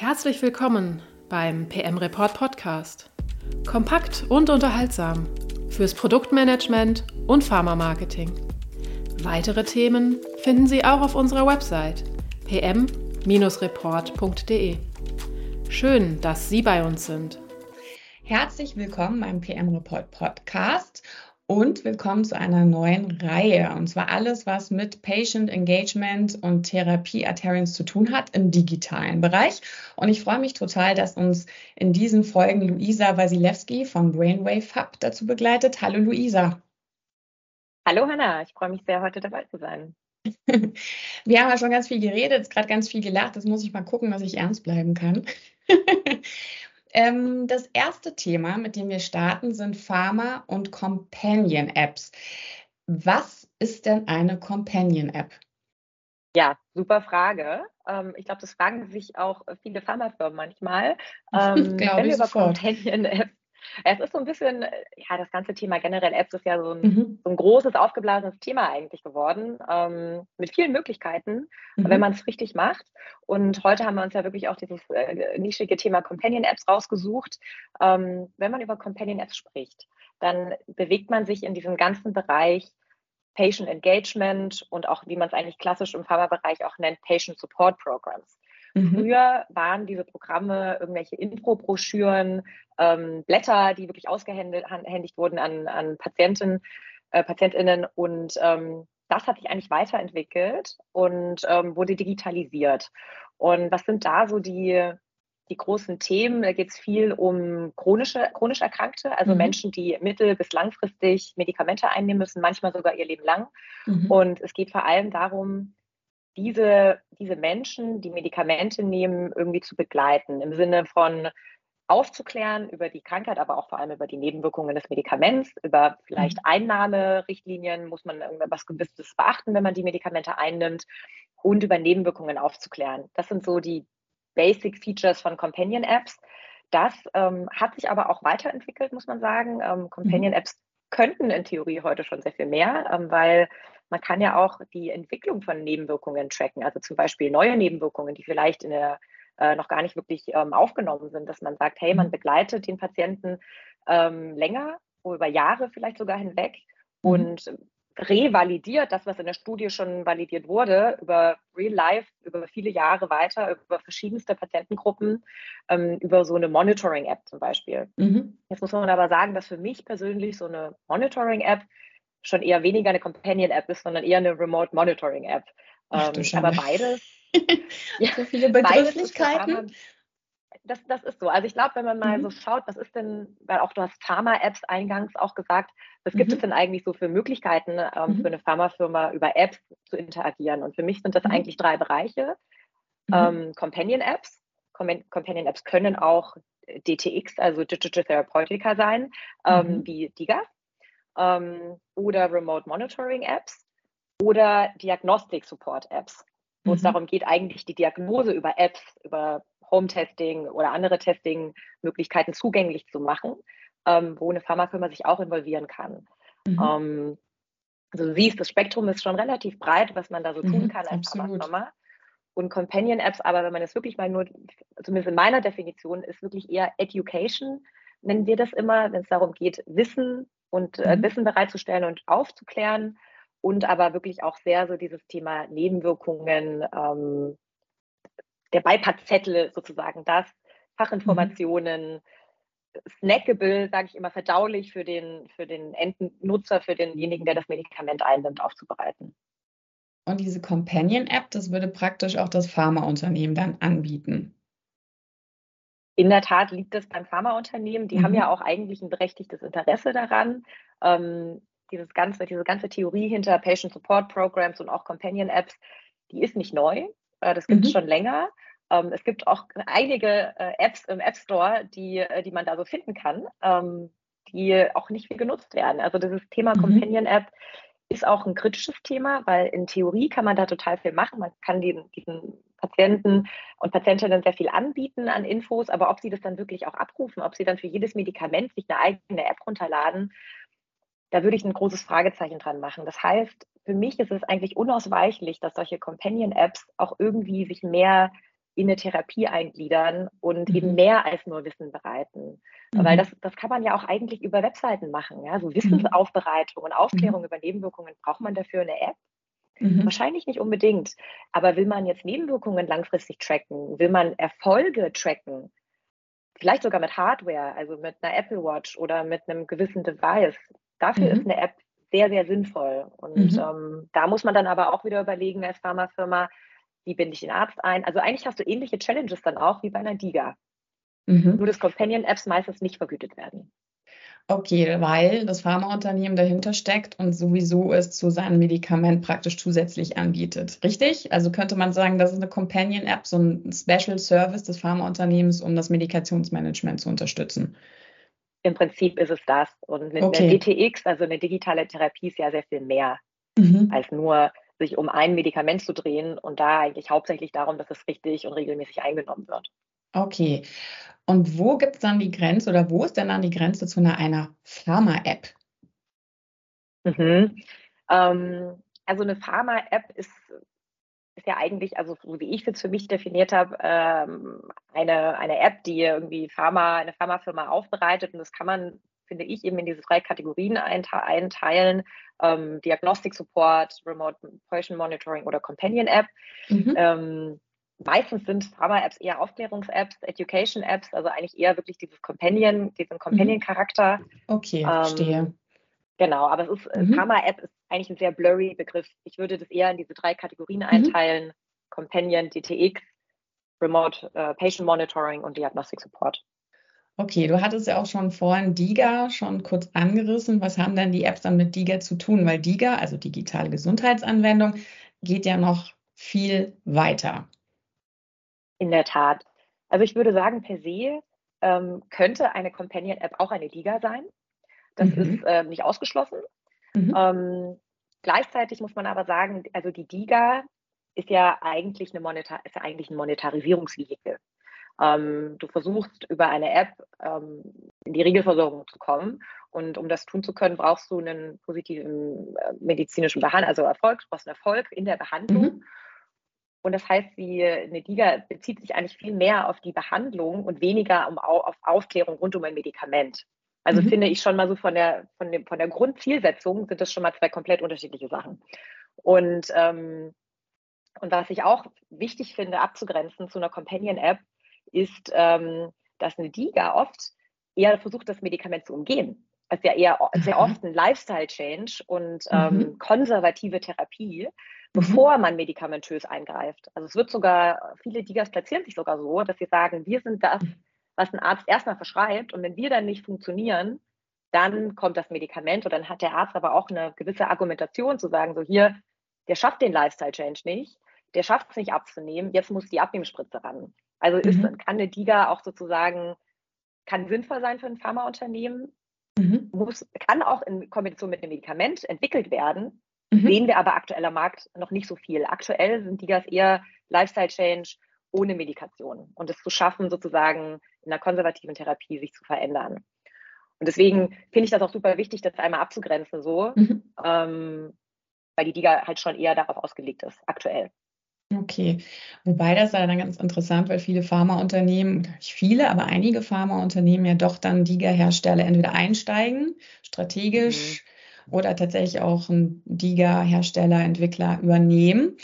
Herzlich willkommen beim PM Report Podcast. Kompakt und unterhaltsam fürs Produktmanagement und Pharma-Marketing. Weitere Themen finden Sie auch auf unserer Website pm-report.de. Schön, dass Sie bei uns sind. Herzlich willkommen beim PM Report Podcast und willkommen zu einer neuen Reihe. Und zwar alles, was mit Patient Engagement und Therapie Adherence zu tun hat im digitalen Bereich. Und ich freue mich total, dass uns in diesen Folgen Luisa Wasilewski vom Brainwave Hub dazu begleitet. Hallo Luisa. Hallo Hanna, ich freue mich sehr, heute dabei zu sein. Wir haben ja schon ganz viel geredet, gerade ganz viel gelacht. Das muss ich mal gucken, dass ich ernst bleiben kann. Ähm, das erste Thema, mit dem wir starten, sind Pharma- und Companion-Apps. Was ist denn eine Companion-App? Ja, super Frage. Ähm, ich glaube, das fragen sich auch viele Pharmafirmen manchmal. Ähm, wenn wir über Companion-Apps es ist so ein bisschen, ja, das ganze Thema generell Apps ist ja so ein, mhm. so ein großes, aufgeblasenes Thema eigentlich geworden, ähm, mit vielen Möglichkeiten, mhm. wenn man es richtig macht. Und heute haben wir uns ja wirklich auch dieses äh, nischige Thema Companion Apps rausgesucht. Ähm, wenn man über Companion Apps spricht, dann bewegt man sich in diesem ganzen Bereich Patient Engagement und auch, wie man es eigentlich klassisch im Pharmabereich auch nennt, Patient Support Programs. Mhm. Früher waren diese Programme irgendwelche Infobroschüren, ähm, Blätter, die wirklich ausgehändigt wurden an, an Patienten, äh, PatientInnen und ähm, das hat sich eigentlich weiterentwickelt und ähm, wurde digitalisiert. Und was sind da so die, die großen Themen? Da geht es viel um chronische, chronisch Erkrankte, also mhm. Menschen, die mittel- bis langfristig Medikamente einnehmen müssen, manchmal sogar ihr Leben lang. Mhm. Und es geht vor allem darum, diese, diese Menschen, die Medikamente nehmen, irgendwie zu begleiten, im Sinne von aufzuklären über die Krankheit, aber auch vor allem über die Nebenwirkungen des Medikaments, über vielleicht mhm. Einnahmerichtlinien, muss man irgendwas Gewisses beachten, wenn man die Medikamente einnimmt und über Nebenwirkungen aufzuklären. Das sind so die Basic Features von Companion Apps. Das ähm, hat sich aber auch weiterentwickelt, muss man sagen. Ähm, Companion Apps mhm. Könnten in Theorie heute schon sehr viel mehr, ähm, weil man kann ja auch die Entwicklung von Nebenwirkungen tracken, also zum Beispiel neue Nebenwirkungen, die vielleicht in der äh, noch gar nicht wirklich ähm, aufgenommen sind, dass man sagt, hey, man mhm. begleitet den Patienten ähm, länger, über Jahre vielleicht sogar hinweg mhm. und revalidiert das, was in der Studie schon validiert wurde, über Real Life, über viele Jahre weiter, über verschiedenste Patientengruppen, ähm, über so eine Monitoring-App zum Beispiel. Mhm. Jetzt muss man aber sagen, dass für mich persönlich so eine Monitoring-App schon eher weniger eine Companion-App ist, sondern eher eine Remote Monitoring-App. Ähm, aber beides. ja, so viele Begrifflichkeiten. Das, das ist so. Also ich glaube, wenn man mal mhm. so schaut, was ist denn, weil auch du hast Pharma-Apps eingangs auch gesagt, was gibt mhm. es denn eigentlich so für Möglichkeiten ähm, mhm. für eine Pharmafirma über Apps zu interagieren? Und für mich sind das mhm. eigentlich drei Bereiche. Mhm. Ähm, Companion-Apps. Companion-Apps können auch DTX, also Digital Therapeutica sein, ähm, mhm. wie DIGA ähm, oder Remote Monitoring Apps oder Diagnostik Support Apps, wo es darum geht, eigentlich die Diagnose über Apps, über Home-Testing oder andere Testing-Möglichkeiten zugänglich zu machen, ähm, wo eine Pharmafirma sich auch involvieren kann. Mhm. Ähm, also du siehst, das Spektrum ist schon relativ breit, was man da so tun mhm, kann als Pharmafirma. Und Companion-Apps, aber wenn man es wirklich mal nur, zumindest in meiner Definition, ist wirklich eher Education, nennen wir das immer, wenn es darum geht, Wissen und äh, mhm. Wissen bereitzustellen und aufzuklären und aber wirklich auch sehr so dieses Thema Nebenwirkungen, ähm, der Beipackzettel sozusagen, das, Fachinformationen, mhm. snackable, sage ich immer, verdaulich für den, für den Endnutzer, für denjenigen, der das Medikament einnimmt, aufzubereiten. Und diese Companion-App, das würde praktisch auch das Pharmaunternehmen dann anbieten. In der Tat liegt es beim Pharmaunternehmen. Die mhm. haben ja auch eigentlich ein berechtigtes Interesse daran. Ähm, dieses ganze, diese ganze Theorie hinter Patient Support Programs und auch Companion Apps, die ist nicht neu. Äh, das gibt es mhm. schon länger. Ähm, es gibt auch einige äh, Apps im App Store, die, äh, die man da so finden kann, ähm, die auch nicht viel genutzt werden. Also dieses Thema mhm. Companion App ist auch ein kritisches Thema, weil in Theorie kann man da total viel machen. Man kann den, diesen Patienten und Patientinnen sehr viel anbieten an Infos, aber ob sie das dann wirklich auch abrufen, ob sie dann für jedes Medikament sich eine eigene App runterladen, da würde ich ein großes Fragezeichen dran machen. Das heißt, für mich ist es eigentlich unausweichlich, dass solche Companion-Apps auch irgendwie sich mehr in eine Therapie eingliedern und mhm. eben mehr als nur Wissen bereiten. Mhm. Weil das, das kann man ja auch eigentlich über Webseiten machen. Ja? So Wissensaufbereitung und Aufklärung mhm. über Nebenwirkungen, braucht man dafür eine App? Mhm. Wahrscheinlich nicht unbedingt. Aber will man jetzt Nebenwirkungen langfristig tracken? Will man Erfolge tracken? Vielleicht sogar mit Hardware, also mit einer Apple Watch oder mit einem gewissen Device. Dafür mhm. ist eine App sehr, sehr sinnvoll. Und mhm. ähm, da muss man dann aber auch wieder überlegen als Pharmafirma, wie binde ich den Arzt ein? Also eigentlich hast du ähnliche Challenges dann auch wie bei einer DIGA. Mhm. Nur dass Companion-Apps meistens nicht vergütet werden. Okay, weil das Pharmaunternehmen dahinter steckt und sowieso es zu seinem Medikament praktisch zusätzlich anbietet. Richtig? Also könnte man sagen, das ist eine Companion-App, so ein Special Service des Pharmaunternehmens, um das Medikationsmanagement zu unterstützen. Im Prinzip ist es das. Und mit okay. einer DTX, also eine digitale Therapie, ist ja sehr viel mehr mhm. als nur sich um ein Medikament zu drehen und da eigentlich hauptsächlich darum, dass es richtig und regelmäßig eingenommen wird. Okay. Und wo gibt es dann die Grenze oder wo ist denn dann die Grenze zu einer, einer Pharma-App? Mhm. Ähm, also eine Pharma-App ist, ist ja eigentlich, also so wie ich es für mich definiert habe, ähm, eine, eine App, die irgendwie Pharma, eine Pharmafirma aufbereitet und das kann man finde ich, eben in diese drei Kategorien einteilen. Ähm, Diagnostic Support, Remote Patient Monitoring oder Companion App. Mhm. Ähm, meistens sind Pharma-Apps eher Aufklärungs-Apps, Education-Apps, also eigentlich eher wirklich dieses Companion, diesen mhm. Companion-Charakter. Okay, verstehe. Ähm, genau, aber es ist, äh, mhm. Pharma-App ist eigentlich ein sehr blurry Begriff. Ich würde das eher in diese drei Kategorien mhm. einteilen. Companion, DTX, Remote uh, Patient Monitoring und Diagnostic Support. Okay, du hattest ja auch schon vorhin DIGA schon kurz angerissen. Was haben denn die Apps dann mit DIGA zu tun? Weil DIGA, also digitale Gesundheitsanwendung, geht ja noch viel weiter. In der Tat. Also ich würde sagen, per se ähm, könnte eine Companion-App auch eine Liga sein. Das mhm. ist äh, nicht ausgeschlossen. Mhm. Ähm, gleichzeitig muss man aber sagen, also die DIGA ist ja eigentlich, eine Monetar ist ja eigentlich ein Monetarisierungsvehikel. Ähm, du versuchst über eine App ähm, in die Regelversorgung zu kommen. Und um das tun zu können, brauchst du einen positiven äh, medizinischen Behandlung, also Erfolg, du brauchst einen Erfolg in der Behandlung. Mhm. Und das heißt, die, eine DIGA bezieht sich eigentlich viel mehr auf die Behandlung und weniger um, auf Aufklärung rund um ein Medikament. Also mhm. finde ich schon mal so von der, von, dem, von der Grundzielsetzung sind das schon mal zwei komplett unterschiedliche Sachen. Und, ähm, und was ich auch wichtig finde, abzugrenzen zu einer Companion-App, ist, ähm, dass eine DIGA oft eher versucht, das Medikament zu umgehen. Das ist ja eher sehr oft ein Lifestyle-Change und ähm, mhm. konservative Therapie, bevor mhm. man medikamentös eingreift. Also es wird sogar, viele Digas platzieren sich sogar so, dass sie sagen, wir sind das, was ein Arzt erstmal verschreibt und wenn wir dann nicht funktionieren, dann kommt das Medikament und dann hat der Arzt aber auch eine gewisse Argumentation zu sagen, so hier, der schafft den Lifestyle-Change nicht, der schafft es nicht abzunehmen, jetzt muss die Abnehmspritze ran. Also ist, mhm. kann eine DIGA auch sozusagen, kann sinnvoll sein für ein Pharmaunternehmen, mhm. muss, kann auch in Kombination mit einem Medikament entwickelt werden, mhm. sehen wir aber aktuell am Markt noch nicht so viel. Aktuell sind DIGAs eher Lifestyle-Change ohne Medikation und es zu schaffen, sozusagen in einer konservativen Therapie sich zu verändern. Und deswegen finde ich das auch super wichtig, das einmal abzugrenzen, so, mhm. ähm, weil die DIGA halt schon eher darauf ausgelegt ist, aktuell. Okay, wobei das ja dann ganz interessant, weil viele Pharmaunternehmen, nicht viele, aber einige Pharmaunternehmen ja doch dann DIGA-Hersteller entweder einsteigen, strategisch, mhm. oder tatsächlich auch einen DIGA-Hersteller, Entwickler übernehmen.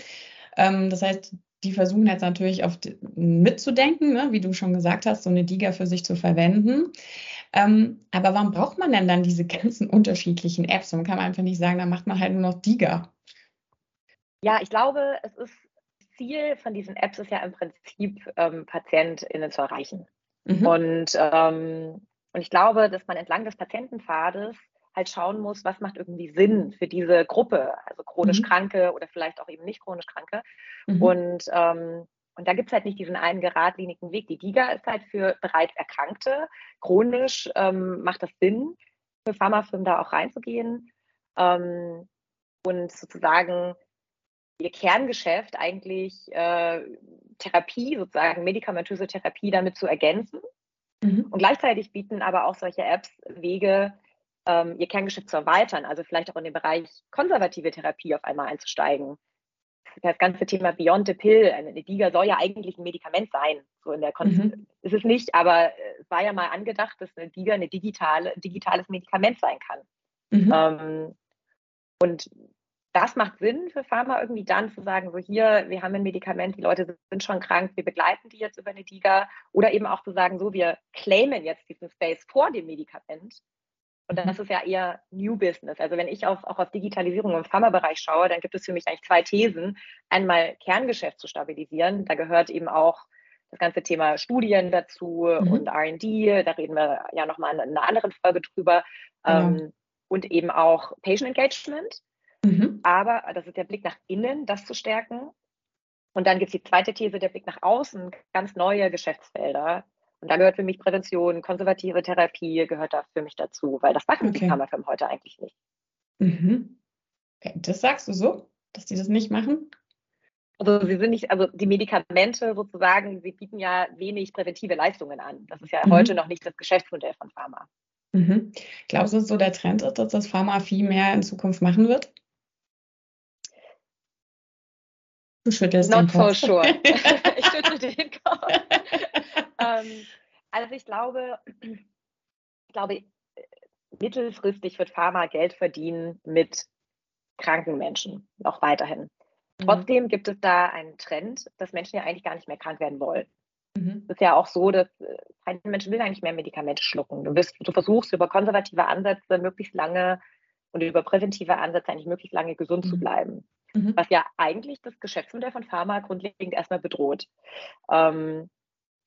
Ähm, das heißt, die versuchen jetzt natürlich auf mitzudenken, ne, wie du schon gesagt hast, so eine DIGA für sich zu verwenden. Ähm, aber warum braucht man denn dann diese ganzen unterschiedlichen Apps? Man kann einfach nicht sagen, da macht man halt nur noch DIGA. Ja, ich glaube, es ist Ziel von diesen Apps ist ja im Prinzip, ähm, PatientInnen zu erreichen. Mhm. Und, ähm, und ich glaube, dass man entlang des Patientenpfades halt schauen muss, was macht irgendwie Sinn für diese Gruppe, also chronisch mhm. Kranke oder vielleicht auch eben nicht chronisch Kranke. Mhm. Und, ähm, und da gibt es halt nicht diesen einen geradlinigen Weg. Die DIGA ist halt für bereits Erkrankte. Chronisch ähm, macht das Sinn, für Pharmafirmen da auch reinzugehen ähm, und sozusagen ihr Kerngeschäft eigentlich äh, Therapie, sozusagen medikamentöse Therapie damit zu ergänzen. Mhm. Und gleichzeitig bieten aber auch solche Apps Wege, ähm, ihr Kerngeschäft zu erweitern, also vielleicht auch in den Bereich konservative Therapie auf einmal einzusteigen. das ganze Thema Beyond the Pill, eine DIGA soll ja eigentlich ein Medikament sein. So in der Konzept mhm. ist es nicht, aber es war ja mal angedacht, dass eine DIGA eine digitale, digitales Medikament sein kann. Mhm. Ähm, und das macht Sinn für Pharma irgendwie dann zu sagen, so hier, wir haben ein Medikament, die Leute sind schon krank, wir begleiten die jetzt über eine DIGA. Oder eben auch zu sagen, so, wir claimen jetzt diesen Space vor dem Medikament. Und das ist ja eher New Business. Also wenn ich auf, auch auf Digitalisierung im Pharmabereich schaue, dann gibt es für mich eigentlich zwei Thesen. Einmal Kerngeschäft zu stabilisieren. Da gehört eben auch das ganze Thema Studien dazu mhm. und R&D. Da reden wir ja nochmal in einer anderen Folge drüber. Mhm. Und eben auch Patient Engagement. Mhm. Aber das ist der Blick nach innen, das zu stärken. Und dann gibt es die zweite These, der Blick nach außen, ganz neue Geschäftsfelder. Und da gehört für mich Prävention, konservative Therapie gehört da für mich dazu, weil das machen okay. die Pharmafirmen heute eigentlich nicht. Mhm. Okay. Das sagst du so, dass die das nicht machen? Also sie sind nicht, also die Medikamente sozusagen, sie bieten ja wenig präventive Leistungen an. Das ist ja mhm. heute noch nicht das Geschäftsmodell von Pharma. Mhm. Glaubst du, dass so der Trend ist, dass das Pharma viel mehr in Zukunft machen wird? Du schüttelst Not den Kopf. so sure. ich schüttel den Kopf. ähm, also ich glaube, ich glaube, mittelfristig wird Pharma Geld verdienen mit kranken Menschen, auch weiterhin. Mhm. Trotzdem gibt es da einen Trend, dass Menschen ja eigentlich gar nicht mehr krank werden wollen. Mhm. Es ist ja auch so, dass äh, kein Mensch will eigentlich mehr Medikamente schlucken. Du, wirst, du versuchst über konservative Ansätze möglichst lange und über präventive Ansätze eigentlich möglichst lange gesund mhm. zu bleiben. Mhm. Was ja eigentlich das Geschäftsmodell von Pharma grundlegend erstmal bedroht. Ähm,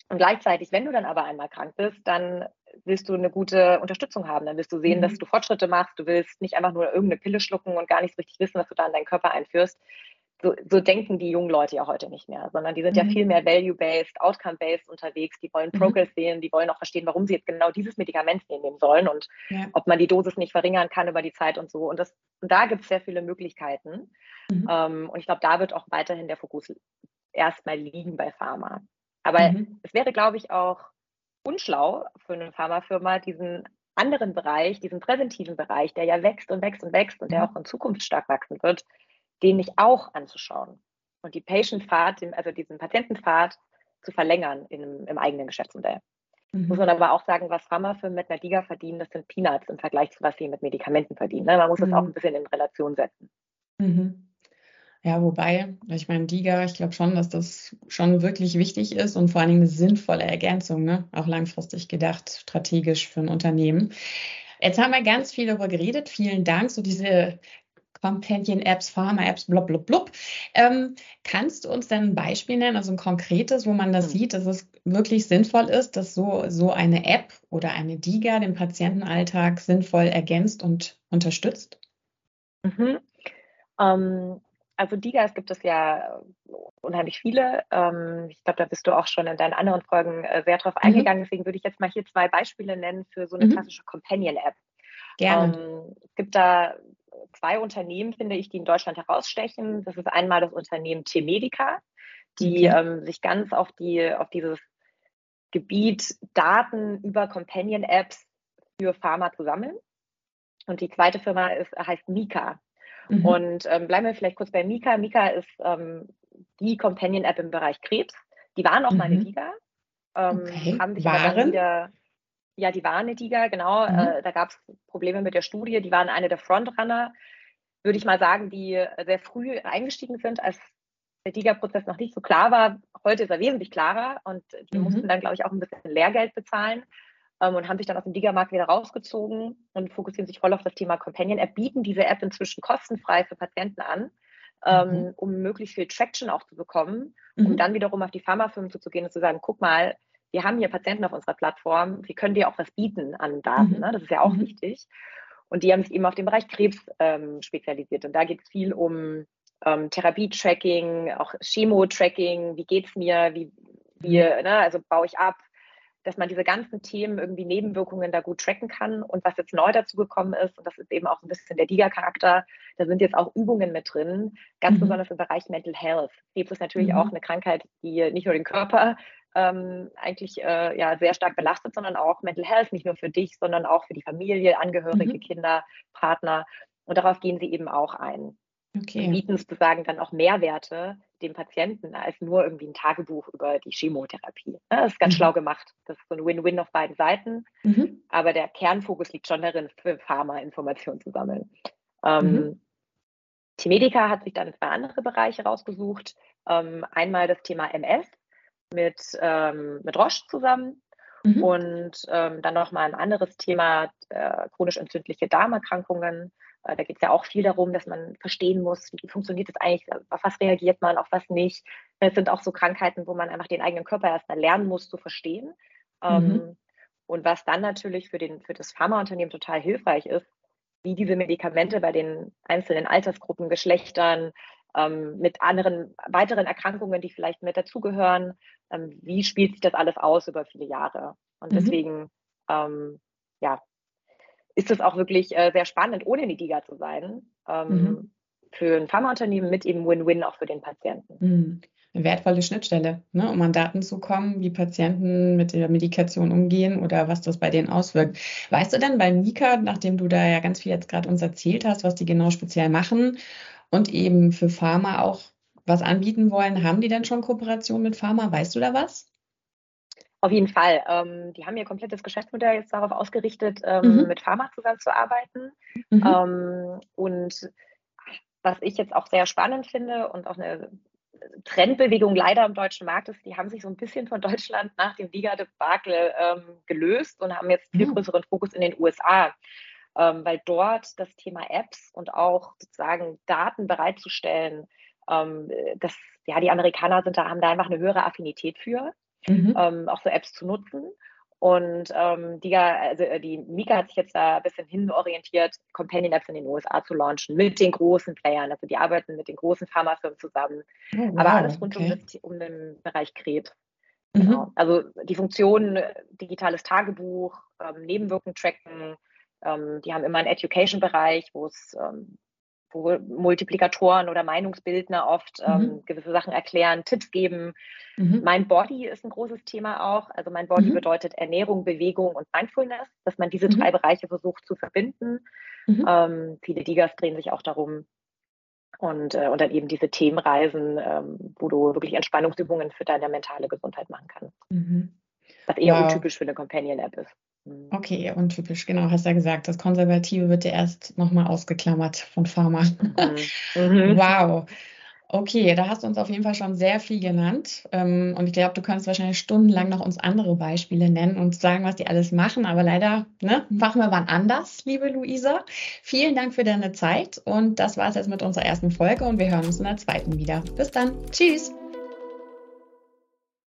und gleichzeitig, wenn du dann aber einmal krank bist, dann willst du eine gute Unterstützung haben. Dann willst du sehen, mhm. dass du Fortschritte machst. Du willst nicht einfach nur irgendeine Pille schlucken und gar nicht richtig wissen, was du da in deinen Körper einführst so, so, denken die jungen Leute ja heute nicht mehr, sondern die sind mhm. ja viel mehr value-based, outcome-based unterwegs. Die wollen mhm. Progress sehen, die wollen auch verstehen, warum sie jetzt genau dieses Medikament nehmen sollen und ja. ob man die Dosis nicht verringern kann über die Zeit und so. Und, das, und da gibt es sehr viele Möglichkeiten. Mhm. Ähm, und ich glaube, da wird auch weiterhin der Fokus erstmal liegen bei Pharma. Aber mhm. es wäre, glaube ich, auch unschlau für eine Pharmafirma, diesen anderen Bereich, diesen präventiven Bereich, der ja wächst und wächst und wächst und der mhm. auch in Zukunft stark wachsen wird, den nicht auch anzuschauen und die Patient-Pfad, also diesen Patientenpfad zu verlängern in, im eigenen Geschäftsmodell. Mhm. Muss man aber auch sagen, was Pharmafirmen mit einer Liga verdienen, das sind Peanuts im Vergleich zu was sie mit Medikamenten verdienen. Ne? Man muss mhm. das auch ein bisschen in Relation setzen. Mhm. Ja, wobei, ich meine, DIGA, ich glaube schon, dass das schon wirklich wichtig ist und vor allen Dingen eine sinnvolle Ergänzung, ne? auch langfristig gedacht, strategisch für ein Unternehmen. Jetzt haben wir ganz viel darüber geredet. Vielen Dank. So diese Companion-Apps, Pharma-Apps, blub, blub, blub. Ähm, kannst du uns denn ein Beispiel nennen, also ein konkretes, wo man das mhm. sieht, dass es wirklich sinnvoll ist, dass so, so eine App oder eine DIGA den Patientenalltag sinnvoll ergänzt und unterstützt? Mhm. Ähm, also DIGAs gibt es ja unheimlich viele. Ähm, ich glaube, da bist du auch schon in deinen anderen Folgen äh, sehr drauf mhm. eingegangen. Deswegen würde ich jetzt mal hier zwei Beispiele nennen für so eine mhm. klassische Companion-App. Gerne. Ähm, es gibt da zwei Unternehmen, finde ich, die in Deutschland herausstechen. Das ist einmal das Unternehmen T-Medica, die okay. ähm, sich ganz auf, die, auf dieses Gebiet Daten über Companion-Apps für Pharma zu sammeln. Und die zweite Firma ist, heißt Mika. Mhm. Und ähm, bleiben wir vielleicht kurz bei Mika. Mika ist ähm, die Companion-App im Bereich Krebs. Die waren auch mhm. mal eine Liga. Ähm, okay. Haben sich waren? wieder ja, die waren eine Liga, genau. Mhm. Äh, da gab es Probleme mit der Studie. Die waren eine der Frontrunner, würde ich mal sagen, die sehr früh eingestiegen sind, als der Liga-Prozess noch nicht so klar war. Heute ist er wesentlich klarer und die mhm. mussten dann, glaube ich, auch ein bisschen Lehrgeld bezahlen ähm, und haben sich dann aus dem Liga-Markt wieder rausgezogen und fokussieren sich voll auf das Thema Companion App, bieten diese App inzwischen kostenfrei für Patienten an. Ähm, mhm. um möglichst viel Traction auch zu bekommen, um mhm. dann wiederum auf die Pharmafirmen zuzugehen und zu sagen, guck mal, wir haben hier Patienten auf unserer Plattform, wir können dir auch was bieten an Daten. Mhm. Ne? Das ist ja auch mhm. wichtig. Und die haben sich eben auf den Bereich Krebs ähm, spezialisiert. Und da geht es viel um ähm, Therapie-Tracking, auch Chemo-Tracking, wie geht es mir, wie, wie mhm. ne? also baue ich ab, dass man diese ganzen Themen irgendwie Nebenwirkungen da gut tracken kann. Und was jetzt neu dazu gekommen ist, und das ist eben auch ein bisschen der DIGA-Charakter, da sind jetzt auch Übungen mit drin, ganz mhm. besonders im Bereich Mental Health. Krebs ist natürlich mhm. auch eine Krankheit, die nicht nur den Körper ähm, eigentlich äh, ja, sehr stark belastet, sondern auch Mental Health, nicht nur für dich, sondern auch für die Familie, Angehörige, mhm. Kinder, Partner. Und darauf gehen sie eben auch ein. Okay. Bieten sozusagen dann auch Mehrwerte dem Patienten als nur irgendwie ein Tagebuch über die Chemotherapie. Das ist ganz mhm. schlau gemacht. Das ist so ein Win-Win auf beiden Seiten. Mhm. Aber der Kernfokus liegt schon darin, für Pharma Informationen zu sammeln. Ähm, mhm. Die Medica hat sich dann zwei andere Bereiche rausgesucht. Ähm, einmal das Thema MS mit, ähm, mit Roche zusammen mhm. und ähm, dann nochmal ein anderes Thema, äh, chronisch entzündliche Darmerkrankungen. Äh, da geht es ja auch viel darum, dass man verstehen muss, wie funktioniert das eigentlich, auf was reagiert man, auf was nicht. Es sind auch so Krankheiten, wo man einfach den eigenen Körper erstmal lernen muss zu verstehen. Ähm, mhm. Und was dann natürlich für, den, für das Pharmaunternehmen total hilfreich ist, wie diese Medikamente bei den einzelnen Altersgruppen, Geschlechtern, ähm, mit anderen weiteren Erkrankungen, die vielleicht mit dazugehören, ähm, wie spielt sich das alles aus über viele Jahre. Und mhm. deswegen, ähm, ja, ist es auch wirklich äh, sehr spannend, ohne Mediga zu sein, ähm, mhm. für ein Pharmaunternehmen mit eben Win-Win auch für den Patienten. Mhm eine wertvolle Schnittstelle, ne, um an Daten zu kommen, wie Patienten mit der Medikation umgehen oder was das bei denen auswirkt. Weißt du denn bei Mika, nachdem du da ja ganz viel jetzt gerade uns erzählt hast, was die genau speziell machen und eben für Pharma auch was anbieten wollen, haben die denn schon Kooperation mit Pharma? Weißt du da was? Auf jeden Fall. Ähm, die haben ihr komplettes Geschäftsmodell jetzt darauf ausgerichtet, ähm, mhm. mit Pharma zusammenzuarbeiten. Mhm. Ähm, und was ich jetzt auch sehr spannend finde und auch eine Trendbewegung leider im deutschen Markt ist, die haben sich so ein bisschen von Deutschland nach dem Liga-Debakel ähm, gelöst und haben jetzt viel mhm. größeren Fokus in den USA, ähm, weil dort das Thema Apps und auch sozusagen Daten bereitzustellen, ähm, das, ja, die Amerikaner sind da, haben da einfach eine höhere Affinität für, mhm. Ähm, auch so Apps zu nutzen. Und ähm, die, also äh, die Mika hat sich jetzt da ein bisschen hinorientiert, Companion Apps in den USA zu launchen mit den großen Playern. Also die arbeiten mit den großen Pharmafirmen zusammen. Oh, wow, aber alles rund okay. um, das, um den Bereich Krebs. Mhm. Genau. Also die Funktion digitales Tagebuch, ähm, Nebenwirkungen tracken, ähm, die haben immer einen Education-Bereich, wo es ähm, wo Multiplikatoren oder Meinungsbildner oft ähm, mhm. gewisse Sachen erklären, Tipps geben. Mhm. Mein Body ist ein großes Thema auch. Also mein Body mhm. bedeutet Ernährung, Bewegung und Mindfulness, dass man diese mhm. drei Bereiche versucht zu verbinden. Mhm. Ähm, viele Digas drehen sich auch darum. Und, äh, und dann eben diese Themenreisen, ähm, wo du wirklich Entspannungsübungen für deine mentale Gesundheit machen kannst. Was eher wow. untypisch für eine Companion-App ist. Mhm. Okay, untypisch, genau, hast ja gesagt, das Konservative wird ja erst nochmal ausgeklammert von Pharma. Mhm. mhm. Wow. Okay, da hast du uns auf jeden Fall schon sehr viel genannt. Ähm, und ich glaube, du kannst wahrscheinlich stundenlang noch uns andere Beispiele nennen und sagen, was die alles machen. Aber leider ne, machen wir wann anders, liebe Luisa. Vielen Dank für deine Zeit. Und das war es jetzt mit unserer ersten Folge und wir hören uns in der zweiten wieder. Bis dann. Tschüss.